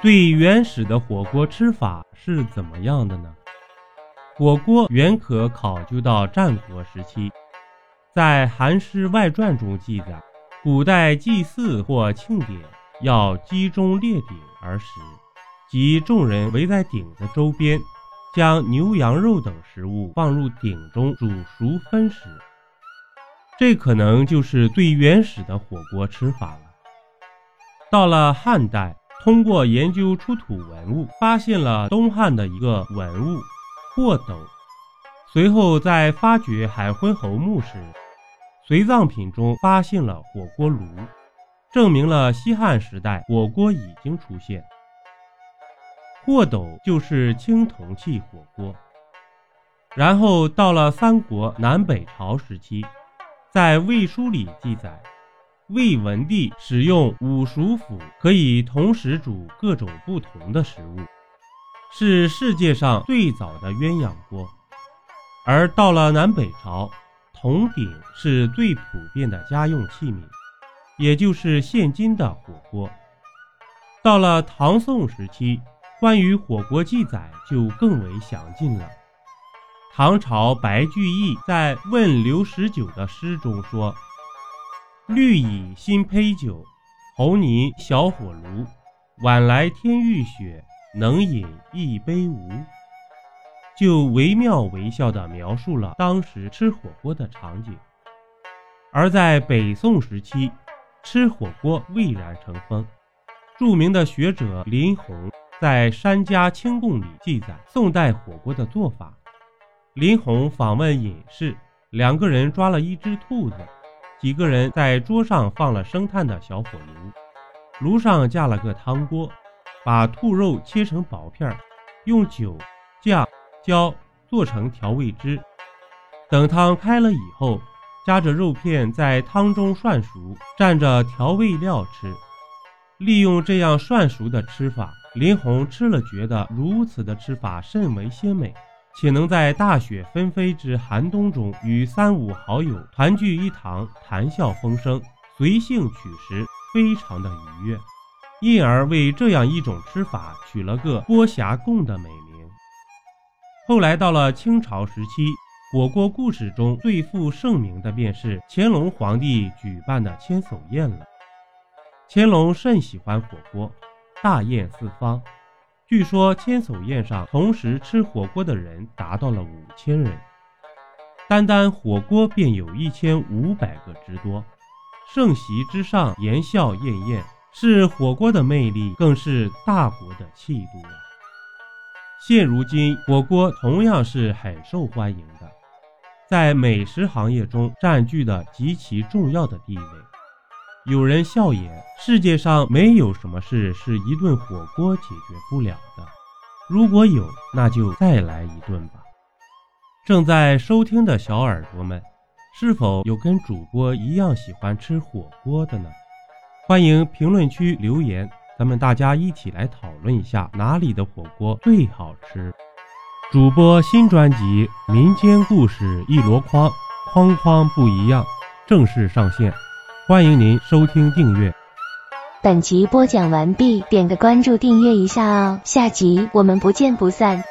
最原始的火锅吃法是怎么样的呢？火锅原可考究到战国时期，在《韩诗外传》中记载，古代祭祀或庆典要集中列鼎而食，即众人围在鼎的周边，将牛羊肉等食物放入鼎中煮熟分食。这可能就是最原始的火锅吃法了。到了汉代。通过研究出土文物，发现了东汉的一个文物霍斗。随后在发掘海昏侯墓时，随葬品中发现了火锅炉，证明了西汉时代火锅已经出现。霍斗就是青铜器火锅。然后到了三国南北朝时期，在魏书里记载。魏文帝使用五熟釜，可以同时煮各种不同的食物，是世界上最早的鸳鸯锅。而到了南北朝，铜鼎是最普遍的家用器皿，也就是现今的火锅。到了唐宋时期，关于火锅记载就更为详尽了。唐朝白居易在《问刘十九》的诗中说。绿蚁新醅酒，红泥小火炉。晚来天欲雪，能饮一杯无？就惟妙惟肖地描述了当时吃火锅的场景。而在北宋时期，吃火锅蔚然成风。著名的学者林洪在《山家清供》里记载宋代火锅的做法。林洪访问隐士，两个人抓了一只兔子。几个人在桌上放了生炭的小火炉，炉上架了个汤锅，把兔肉切成薄片，用酒、酱、椒做成调味汁。等汤开了以后，夹着肉片在汤中涮熟，蘸着调味料吃。利用这样涮熟的吃法，林红吃了觉得如此的吃法甚为鲜美。且能在大雪纷飞之寒冬中，与三五好友团聚一堂，谈笑风生，随性取食，非常的愉悦，因而为这样一种吃法取了个“锅侠贡”的美名。后来到了清朝时期，火锅故事中最负盛名的便是乾隆皇帝举办的千叟宴了。乾隆甚喜欢火锅，大宴四方。据说千叟宴上同时吃火锅的人达到了五千人，单单火锅便有一千五百个之多。盛席之上，言笑晏晏，是火锅的魅力，更是大国的气度啊！现如今，火锅同样是很受欢迎的，在美食行业中占据了极其重要的地位。有人笑言：“世界上没有什么事是一顿火锅解决不了的。如果有，那就再来一顿吧。”正在收听的小耳朵们，是否有跟主播一样喜欢吃火锅的呢？欢迎评论区留言，咱们大家一起来讨论一下哪里的火锅最好吃。主播新专辑《民间故事一箩筐》，筐筐不一样，正式上线。欢迎您收听订阅。本集播讲完毕，点个关注，订阅一下哦，下集我们不见不散。